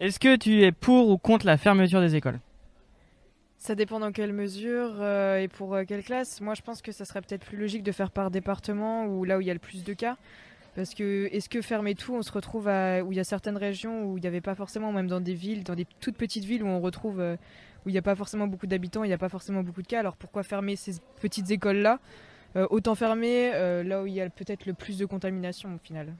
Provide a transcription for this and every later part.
Est-ce que tu es pour ou contre la fermeture des écoles? Ça dépend dans quelle mesure euh, et pour euh, quelle classe. Moi, je pense que ça serait peut-être plus logique de faire par département ou là où il y a le plus de cas. Parce que est-ce que fermer tout, on se retrouve où il y a certaines régions où il n'y avait pas forcément, même dans des villes, dans des toutes petites villes où on retrouve euh, où il n'y a pas forcément beaucoup d'habitants, il n'y a pas forcément beaucoup de cas. Alors pourquoi fermer ces petites écoles-là? Euh, Autant fermer là où il y a peut-être le plus de contamination au final.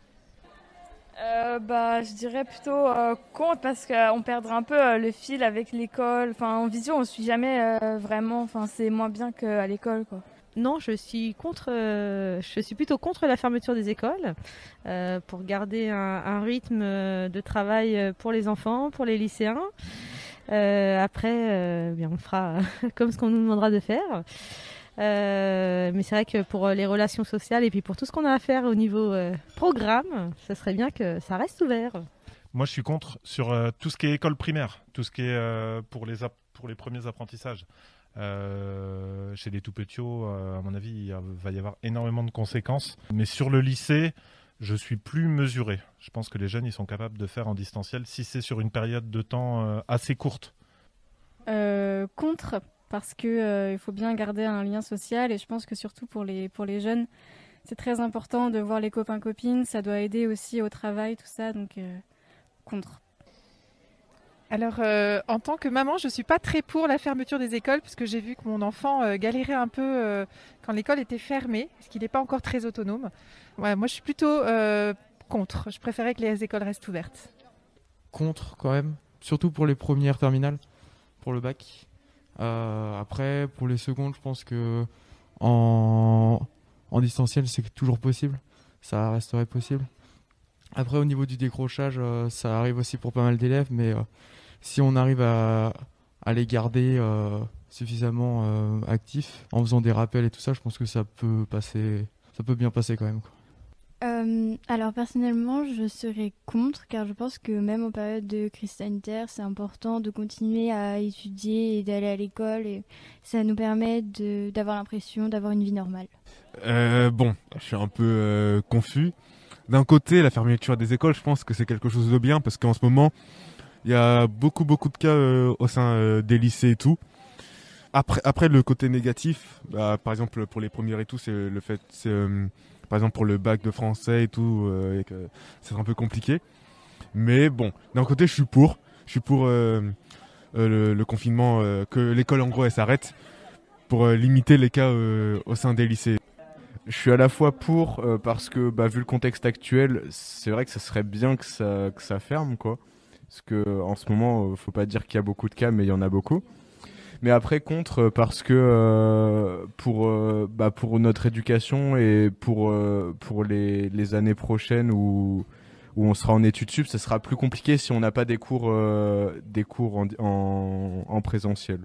Euh, bah, je dirais plutôt euh, contre parce qu'on perdrait un peu euh, le fil avec l'école. Enfin, en visio, on suit jamais vraiment. Enfin, c'est moins bien qu'à l'école, quoi. Non, je suis contre. je suis plutôt contre la fermeture des écoles pour garder un, un rythme de travail pour les enfants, pour les lycéens. Après, euh, bien, on fera comme ce qu'on nous demandera de faire. Euh, mais c'est vrai que pour les relations sociales et puis pour tout ce qu'on a à faire au niveau euh, programme, ça serait bien que ça reste ouvert. Moi, je suis contre sur euh, tout ce qui est école primaire, tout ce qui est euh, pour, les pour les premiers apprentissages. Euh, chez les tout petits, euh, à mon avis, il va y avoir énormément de conséquences. Mais sur le lycée, je suis plus mesuré. Je pense que les jeunes, ils sont capables de faire en distanciel si c'est sur une période de temps euh, assez courte. Euh, contre parce que euh, il faut bien garder un lien social et je pense que surtout pour les pour les jeunes, c'est très important de voir les copains copines. Ça doit aider aussi au travail, tout ça. Donc euh, contre. Alors, euh, en tant que maman, je suis pas très pour la fermeture des écoles puisque j'ai vu que mon enfant euh, galérait un peu euh, quand l'école était fermée, parce qu'il n'est pas encore très autonome. Ouais, moi, je suis plutôt euh, contre. Je préférais que les écoles restent ouvertes. contre quand même, surtout pour les premières terminales, pour le bac. Euh, après, pour les secondes, je pense que en, distanciel, c'est toujours possible. Ça resterait possible. Après, au niveau du décrochage, euh, ça arrive aussi pour pas mal d'élèves, mais euh, si on arrive à, les garder suffisamment actifs en faisant des rappels et tout ça, je pense que ça peut passer, ça peut bien passer quand même. quoi. Euh, alors personnellement, je serais contre car je pense que même en période de crise sanitaire, c'est important de continuer à étudier et d'aller à l'école et ça nous permet d'avoir l'impression d'avoir une vie normale. Euh, bon, je suis un peu euh, confus. D'un côté, la fermeture des écoles, je pense que c'est quelque chose de bien parce qu'en ce moment, il y a beaucoup beaucoup de cas au sein des lycées et tout. Après, après le côté négatif, bah, par exemple pour les premières et tout, c'est le fait, c'est par exemple pour le bac de français et tout, euh, c'est un peu compliqué. Mais bon, d'un côté, je suis pour, je suis pour euh, euh, le, confinement, euh, que l'école en gros elle s'arrête pour euh, limiter les cas euh, au sein des lycées. Je suis à la fois pour euh, parce que bah, vu le contexte actuel, c'est vrai que ça serait bien que ça que ça ferme quoi. Parce que en ce moment, euh, faut pas dire qu'il y a beaucoup de cas, mais il y en a beaucoup. Mais après contre euh, parce que euh, pour euh, bah, pour notre éducation et pour euh, pour les, les années prochaines où où on sera en études sup, ça sera plus compliqué si on n'a pas des cours euh, des cours en, en, en présentiel.